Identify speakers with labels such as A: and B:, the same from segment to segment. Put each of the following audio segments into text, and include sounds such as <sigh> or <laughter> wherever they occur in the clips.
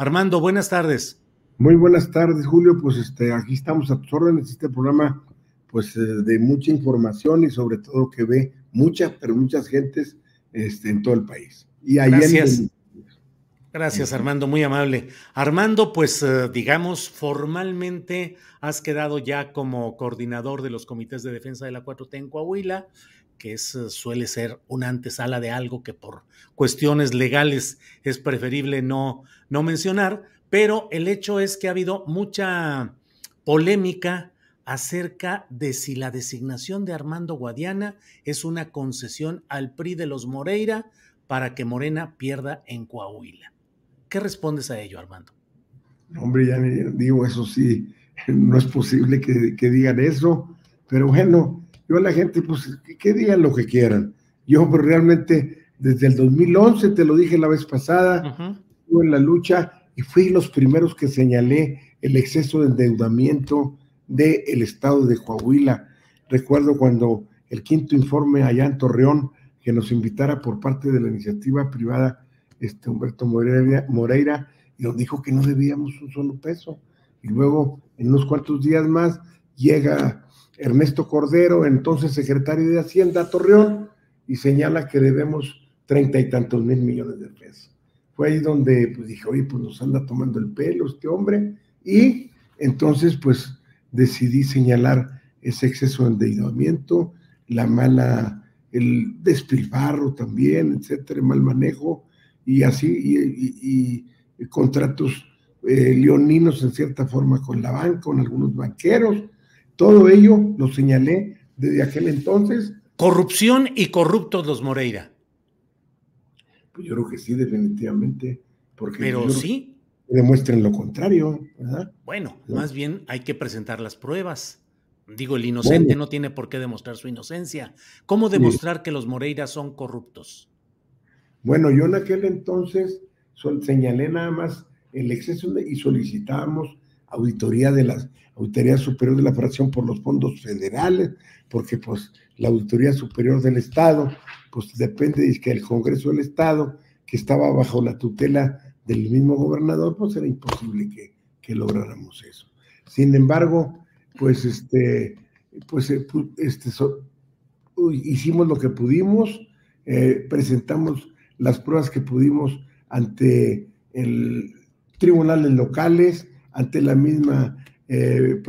A: Armando, buenas tardes.
B: Muy buenas tardes, Julio. Pues este, aquí estamos a tus órdenes. Este programa, pues, eh, de mucha información y sobre todo que ve muchas, pero muchas gentes este, en todo el país. Y ahí
A: Gracias. Gracias, Armando, muy amable. Armando, pues eh, digamos, formalmente has quedado ya como coordinador de los comités de defensa de la 4T en Coahuila, que es, eh, suele ser una antesala de algo que por cuestiones legales es preferible no, no mencionar, pero el hecho es que ha habido mucha polémica acerca de si la designación de Armando Guadiana es una concesión al PRI de los Moreira para que Morena pierda en Coahuila. ¿Qué respondes a ello, Armando?
B: Hombre, ya digo, eso sí, <laughs> no es posible que, que digan eso, pero bueno, yo a la gente, pues, que digan lo que quieran. Yo pues, realmente, desde el 2011, te lo dije la vez pasada, uh -huh. en la lucha y fui los primeros que señalé el exceso de endeudamiento del el estado de Coahuila. Recuerdo cuando el quinto informe allá en Torreón, que nos invitara por parte de la iniciativa privada este Humberto Moreira, Moreira, y nos dijo que no debíamos un solo peso. Y luego, en unos cuantos días más, llega Ernesto Cordero, entonces secretario de Hacienda Torreón, y señala que debemos treinta y tantos mil millones de pesos. Fue ahí donde pues, dije, oye, pues nos anda tomando el pelo este hombre, y entonces pues decidí señalar ese exceso de endeudamiento, la mala, el despilfarro también, etcétera, mal manejo, y así, y contratos eh, leoninos en cierta forma con la banca, con algunos banqueros, todo ello lo señalé desde aquel entonces.
A: Corrupción y corruptos los Moreira.
B: Pues yo creo que sí, definitivamente. Porque
A: Pero sí.
B: Demuestren lo contrario, ¿verdad?
A: Bueno, ¿no? más bien hay que presentar las pruebas. Digo, el inocente bueno. no tiene por qué demostrar su inocencia. ¿Cómo demostrar sí. que los Moreira son corruptos?
B: Bueno, yo en aquel entonces señalé nada más el exceso de, y solicitábamos auditoría de la Auditoría Superior de la Federación por los fondos federales, porque pues la Auditoría Superior del Estado, pues depende de que el Congreso del Estado, que estaba bajo la tutela del mismo gobernador, pues era imposible que, que lográramos eso. Sin embargo, pues este, pues este, so, hicimos lo que pudimos, eh, presentamos las pruebas que pudimos ante el tribunales locales, ante la misma eh,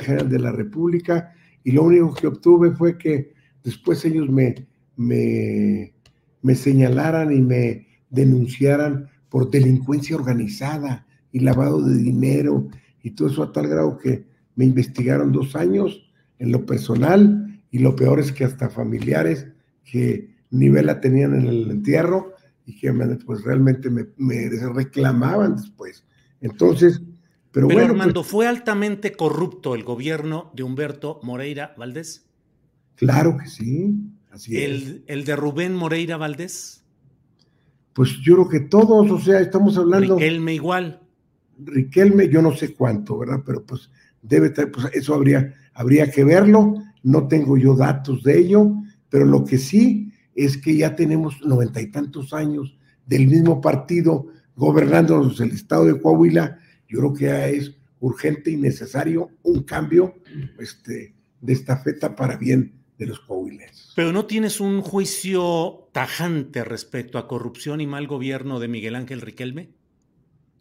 B: General de la República, y lo único que obtuve fue que después ellos me, me, señalaran y me denunciaran por delincuencia organizada y lavado de dinero y todo eso a tal grado que me investigaron dos años en lo personal y lo peor es que hasta familiares que ni vela tenían en el entierro y que pues realmente me, me, reclamaban después. Entonces, pero,
A: pero
B: bueno.
A: Armando,
B: pues,
A: ¿fue altamente corrupto el gobierno de Humberto Moreira Valdés?
B: Claro que sí, así
A: ¿El,
B: es.
A: ¿El de Rubén Moreira Valdés?
B: Pues yo creo que todos, o sea, estamos hablando.
A: Riquelme igual.
B: Riquelme, yo no sé cuánto, ¿verdad? Pero pues debe estar, pues eso habría, habría que verlo. No tengo yo datos de ello, pero lo que sí es que ya tenemos noventa y tantos años del mismo partido gobernándonos el estado de Coahuila, yo creo que es urgente y necesario un cambio este, de esta feta para bien de los coahuilenses.
A: Pero no tienes un juicio tajante respecto a corrupción y mal gobierno de Miguel Ángel Riquelme?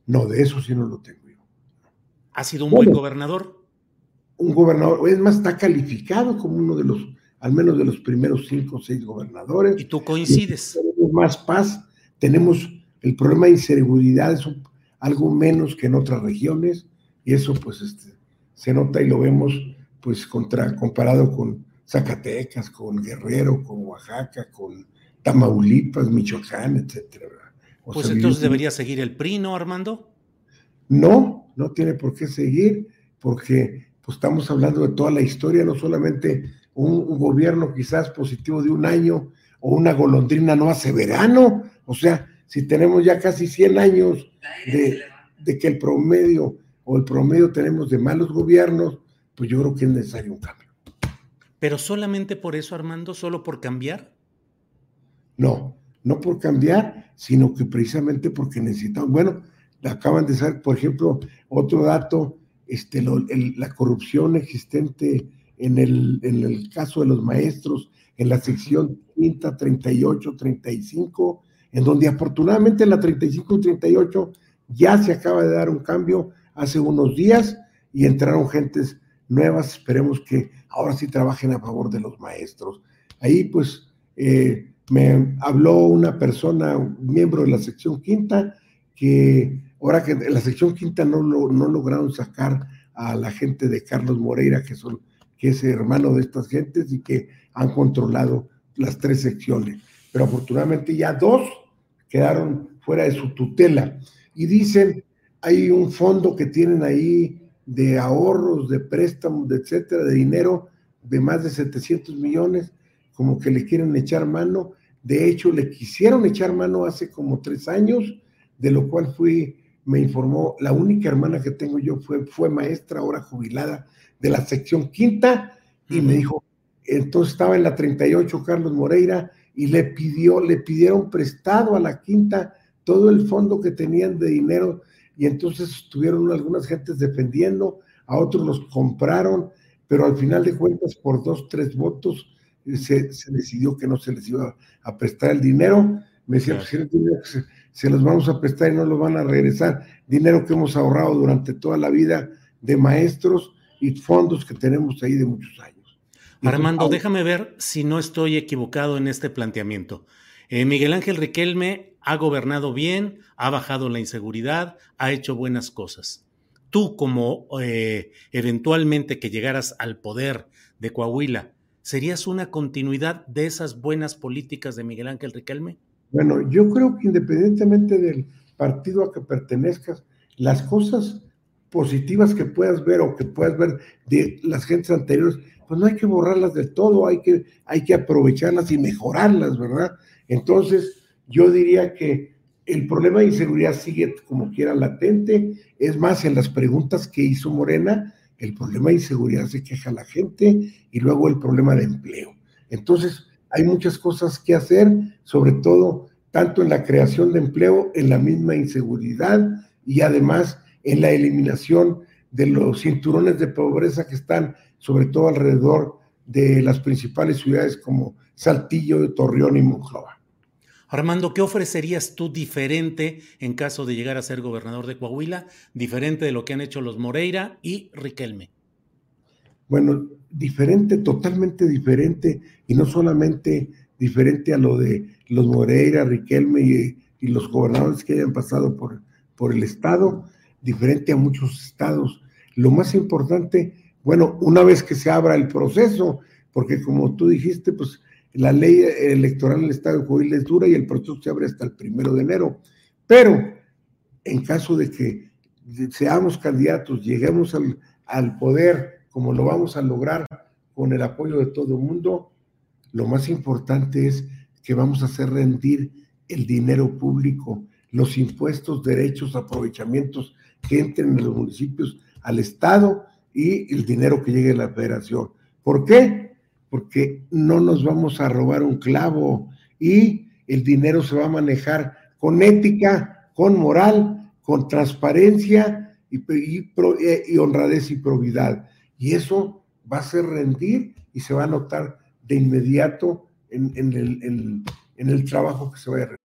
B: No, de eso sí no lo tengo yo.
A: ¿Ha sido un buen gobernador?
B: Un gobernador, es más, está calificado como uno de los, al menos de los primeros cinco o seis gobernadores.
A: ¿Y tú coincides?
B: Y tenemos más paz, tenemos el problema de inseguridad, es algo menos que en otras regiones, y eso pues este, se nota y lo vemos pues contra, comparado con Zacatecas, con Guerrero, con Oaxaca, con Tamaulipas, Michoacán, etcétera.
A: pues entonces debería seguir el PRI, ¿no, Armando?
B: No, no tiene por qué seguir, porque pues, estamos hablando de toda la historia, no solamente un, gobierno quizás positivo de un año o una golondrina no hace verano, o sea, si tenemos ya casi 100 años de, de que el promedio o el promedio tenemos de malos gobiernos, pues yo creo que es necesario un cambio.
A: ¿Pero solamente por eso, Armando? ¿Solo por cambiar?
B: No, no por cambiar, sino que precisamente porque necesitamos, bueno, acaban de saber, por ejemplo, otro dato, este, la corrupción existente en el, en el caso de los maestros, en la sección quinta, 38, 35, en donde afortunadamente en la 35 y 38 ya se acaba de dar un cambio hace unos días y entraron gentes nuevas, esperemos que ahora sí trabajen a favor de los maestros. Ahí pues eh, me habló una persona, un miembro de la sección quinta, que ahora que la sección quinta no, no lograron sacar a la gente de Carlos Moreira, que, son, que es hermano de estas gentes y que han controlado las tres secciones. Pero afortunadamente ya dos quedaron fuera de su tutela. Y dicen, hay un fondo que tienen ahí de ahorros, de préstamos, de etcétera, de dinero de más de 700 millones, como que le quieren echar mano. De hecho, le quisieron echar mano hace como tres años, de lo cual fui, me informó, la única hermana que tengo yo fue, fue maestra, ahora jubilada, de la sección quinta, y me dijo, entonces estaba en la 38 Carlos Moreira, y le pidió, le pidieron prestado a la quinta todo el fondo que tenían de dinero y entonces estuvieron algunas gentes defendiendo, a otros los compraron, pero al final de cuentas por dos, tres votos eh, se, decidió que no se les iba a prestar el dinero. Me decía, pues se, se, los vamos a prestar y no lo van a regresar. Dinero que hemos ahorrado durante toda la vida de maestros y fondos que tenemos ahí de muchos años.
A: Armando, déjame ver si no estoy equivocado en este planteamiento. Eh, Miguel Ángel Riquelme ha gobernado bien, ha bajado la inseguridad, ha hecho buenas cosas. Tú, como eh, eventualmente que llegaras al poder de Coahuila, ¿serías una continuidad de esas buenas políticas de Miguel Ángel Riquelme?
B: Bueno, yo creo que independientemente del partido a que pertenezcas, las cosas positivas que puedas ver o que puedas ver de las gentes anteriores, pues no hay que borrarlas del todo, hay que, hay que aprovecharlas y mejorarlas, ¿verdad? Entonces, yo diría que el problema de inseguridad sigue como quiera latente. Es más, en las preguntas que hizo Morena, el problema de inseguridad se queja la gente y luego el problema de empleo. Entonces, hay muchas cosas que hacer, sobre todo tanto en la creación de empleo, en la misma inseguridad y además en la eliminación de los cinturones de pobreza que están sobre todo alrededor de las principales ciudades como Saltillo, Torreón y Monclova.
A: Armando, ¿qué ofrecerías tú diferente en caso de llegar a ser gobernador de Coahuila, diferente de lo que han hecho los Moreira y Riquelme?
B: Bueno, diferente, totalmente diferente, y no solamente diferente a lo de los Moreira, Riquelme y, los gobernadores que hayan pasado por, por el Estado, diferente a muchos estados. Lo más importante, bueno, una vez que se abra el proceso, porque como tú dijiste, pues la ley electoral en el Estado de Coahuila es dura y el proceso se abre hasta el primero de enero. Pero en caso de que seamos candidatos, lleguemos al, poder, como lo vamos a lograr con el apoyo de todo el mundo, lo más importante es que vamos a hacer rendir el dinero público, los impuestos, derechos, aprovechamientos que entren en los municipios al Estado y el dinero que llegue a la federación. ¿Por qué? porque no nos vamos a robar un clavo y el dinero se va a manejar con ética, con moral, con transparencia y, eh, honradez y probidad. Y eso va a ser rendir y se va a notar de inmediato en, el, en el trabajo que se va a realizar.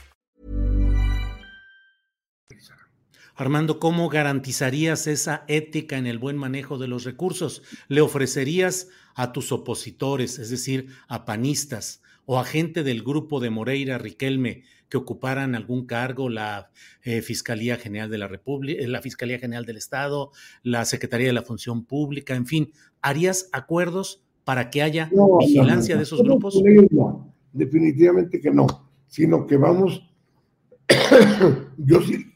A: Armando, ¿cómo garantizarías esa ética en el buen manejo de los recursos? ¿Le ofrecerías a tus opositores, es decir, a panistas o a gente del grupo de Moreira Riquelme que ocuparan algún cargo, la eh, Fiscalía General de la República, la Fiscalía General del Estado, la Secretaría de la Función Pública, en fin, ¿harías acuerdos para que haya
B: No,
A: vigilancia
B: no, no,
A: de esos grupos?
B: no, definitivamente que no, sino que vamos, <coughs> yo sí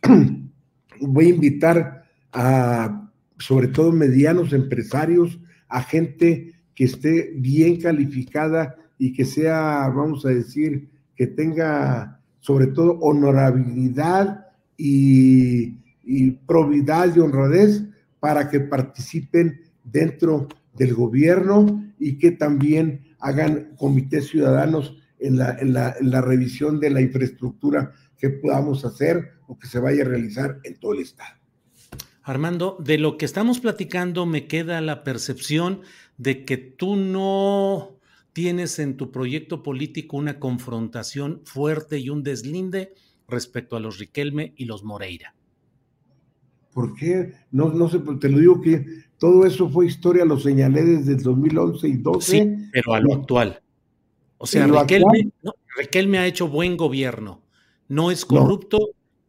B: voy a invitar a, sobre todo medianos empresarios, a gente que esté bien calificada y que sea, vamos a decir, que tenga sobre todo honorabilidad y, y probidad y honradez para que participen dentro del gobierno y que también hagan comités ciudadanos en la, en la, en la revisión de la infraestructura que podamos hacer o que se vaya a realizar en todo el estado.
A: Armando, de lo que estamos platicando me queda la percepción de que tú no tienes en tu proyecto político una confrontación fuerte y un deslinde respecto a los Riquelme y los Moreira.
B: ¿Por qué? No, no sé, te lo digo que todo eso fue historia, lo señalé desde el 2011 y 12.
A: Sí, pero a lo actual. O sea, Riquelme ha hecho buen gobierno, no es
B: No.
A: corrupto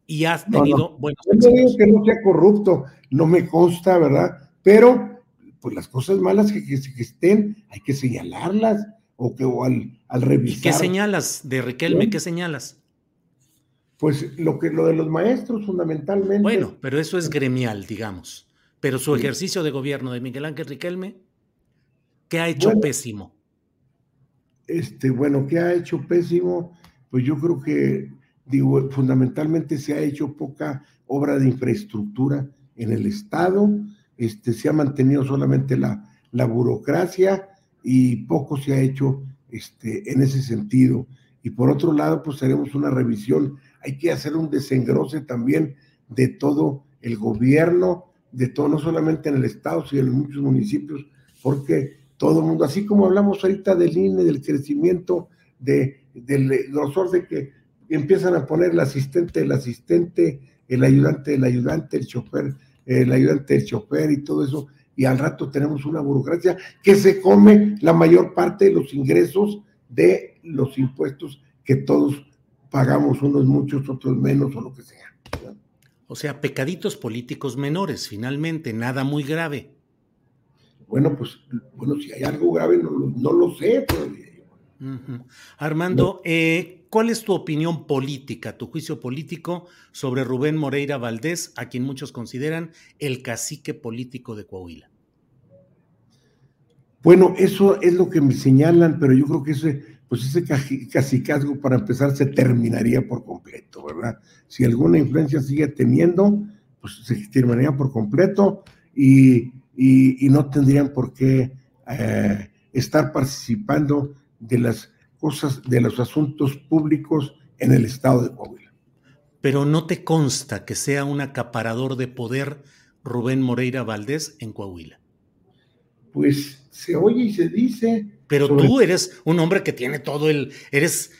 A: y ha
B: No,
A: tenido
B: no.
A: buenos
B: Yo no digo que no sea corrupto, no me consta, ¿verdad? Pero, pues las cosas malas que, que, que estén, hay que señalarlas, o que o al, al
A: ¿Y
B: revisar.
A: qué señalas de Riquelme?
B: ¿Sí?
A: ¿Qué señalas?
B: Pues lo que lo de los maestros, fundamentalmente.
A: Bueno, pero eso es gremial, digamos. Pero su
B: Sí.
A: ejercicio de gobierno de Miguel Ángel Riquelme, ¿qué ha hecho
B: Bueno.
A: pésimo?
B: Este, bueno, ¿qué ha hecho pésimo? Pues yo creo que, digo, fundamentalmente se ha hecho poca obra de infraestructura en el Estado, este, se ha mantenido solamente la, la burocracia y poco se ha hecho este, en ese sentido. Y por otro lado, pues haremos una revisión, hay que hacer un desengrose también de todo el gobierno, de todo, no solamente en el Estado, sino en muchos municipios, porque todo el mundo, así como hablamos ahorita del INE, del crecimiento, de, del grosor de que empiezan a poner el asistente, el asistente, el ayudante, el ayudante, el chofer, el ayudante del chofer y todo eso, y al rato tenemos una burocracia que se come la mayor parte de los ingresos de los impuestos que todos pagamos, unos muchos, otros menos o lo que sea.
A: O sea, pecaditos políticos menores, finalmente, nada muy grave.
B: Bueno, pues, bueno, si hay algo grave, no, lo- no lo sé todavía.
A: Armando, eh, ¿cuál es tu opinión política, tu juicio político sobre Rubén Moreira Valdés, a quien muchos consideran el cacique político de Coahuila?
B: Bueno, eso es lo que me señalan, pero yo creo que ese, pues ese cacicazgo para empezar se terminaría por completo, ¿verdad? Si alguna influencia sigue teniendo, pues se terminaría por completo y no tendrían por qué eh, estar participando de las cosas, de los asuntos públicos en el estado de Coahuila.
A: Pero no te consta que sea un acaparador de poder Rubén Moreira Valdés en Coahuila.
B: Pues se oye y se dice.
A: Pero
B: sobre-
A: tú eres un hombre que tiene todo el, eres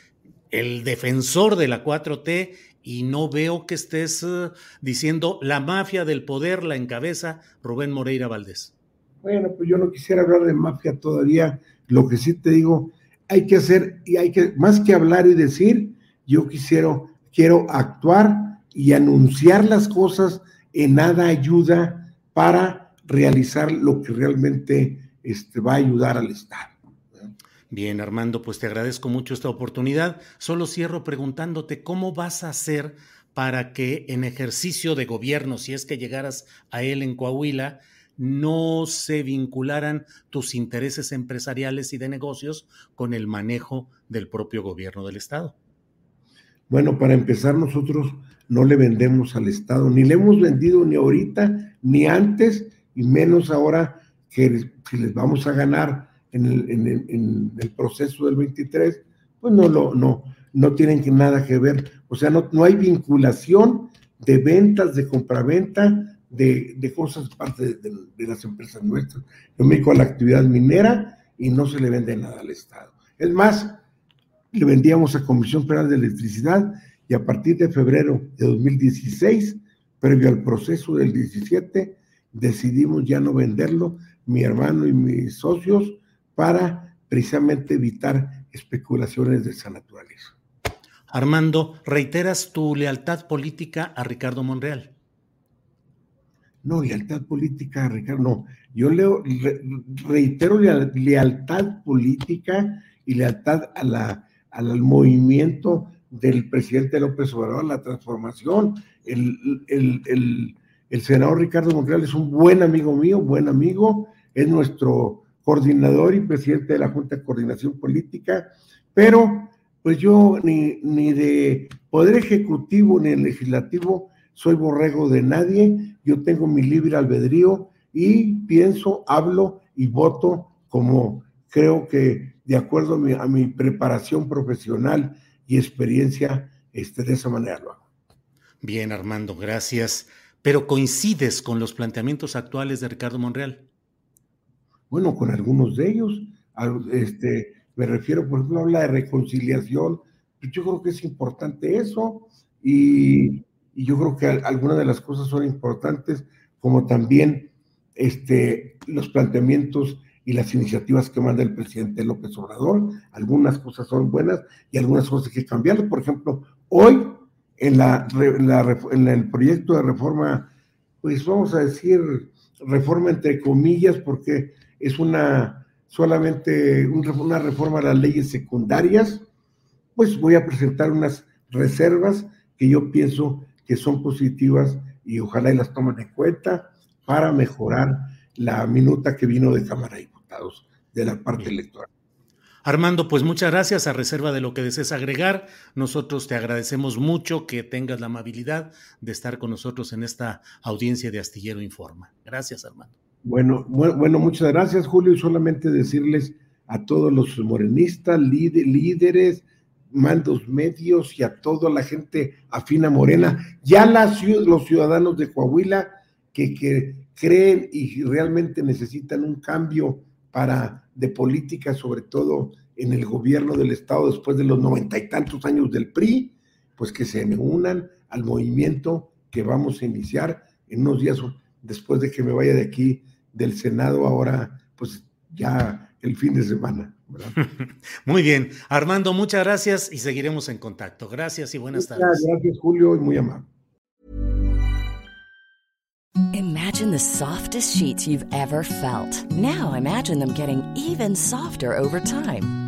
A: el defensor de la 4T y no veo que estés uh, diciendo la mafia del poder la encabeza Rubén Moreira Valdés.
B: Bueno, pues yo no quisiera hablar de mafia todavía. Lo que sí te digo, hay que hacer y hay que, más que hablar y decir, yo quisiera, quiero actuar y anunciar las cosas en nada ayuda para realizar lo que realmente este, va a ayudar al Estado.
A: Bien, Armando, pues te agradezco mucho esta oportunidad. Solo cierro preguntándote cómo vas a hacer para que en ejercicio de gobierno, si es que llegaras a él en Coahuila, no se vincularan tus intereses empresariales y de negocios con el manejo del propio gobierno del Estado.
B: Bueno, para empezar, nosotros no le vendemos al Estado, ni le hemos vendido ni ahorita, ni antes, y menos ahora que les vamos a ganar en el, proceso del 23, pues no, no, no tienen que nada que ver. O sea, no, no hay vinculación de ventas, de compraventa, de, cosas parte de, de, las empresas nuestras. Yo me dedico a la actividad minera y no se le vende nada al Estado. Es más, le vendíamos a Comisión Federal de Electricidad y a partir de febrero de 2016, previo al proceso del 17, decidimos ya no venderlo, mi hermano y mis socios, para precisamente evitar especulaciones de esa naturaleza.
A: Armando, ¿reiteras tu lealtad política a Ricardo Monreal?
B: No, lealtad política Ricardo, no. Yo leo, reitero lealtad política y lealtad a la, al movimiento del presidente López Obrador, la transformación. El, el, el, el senador Ricardo Monreal es un buen amigo mío, buen amigo, es nuestro coordinador y presidente de la Junta de Coordinación Política, pero pues yo ni, ni de Poder Ejecutivo ni Legislativo soy borrego de nadie, yo tengo mi libre albedrío y pienso, hablo y voto como creo que de acuerdo a mi, a mi preparación profesional y experiencia, este, de esa manera lo hago.
A: Bien, Armando, gracias. Pero coincides con los planteamientos actuales de Ricardo Monreal.
B: Bueno, con algunos de ellos. Este, me refiero, por ejemplo, habla de reconciliación. Yo creo que es importante eso y, y yo creo que algunas de las cosas son importantes, como también este, los planteamientos y las iniciativas que manda el presidente López Obrador. Algunas cosas son buenas y algunas cosas hay que cambiarlas. Por ejemplo, hoy en, la, en el proyecto de reforma, pues vamos a decir reforma entre comillas, porque es una solamente una reforma a las leyes secundarias, pues voy a presentar unas reservas que yo pienso que son positivas y ojalá y las tomen en cuenta para mejorar la minuta que vino de Cámara de Diputados de la parte electoral.
A: Armando, pues muchas gracias. A reserva de lo que desees agregar, nosotros te agradecemos mucho que tengas la amabilidad de estar con nosotros en esta audiencia de Astillero Informa. Gracias, Armando.
B: Bueno, bueno, muchas gracias, Julio. Y solamente decirles a todos los morenistas, líderes, mandos medios y a toda la gente afina morena, ya los ciudadanos de Coahuila que, que creen y realmente necesitan un cambio para de política, sobre todo en el gobierno del Estado después de los noventa y tantos años del PRI, pues que se unan al movimiento que vamos a iniciar en unos días después de que me vaya de aquí del Senado, ahora pues ya el fin de semana. <laughs>
A: Muy bien. Armando, muchas gracias y seguiremos en contacto. Gracias y buenas tardes.
B: Gracias, Julio, y muy amable.
C: Imagine the softest sheets you've ever felt. Now imagine them getting even softer over time.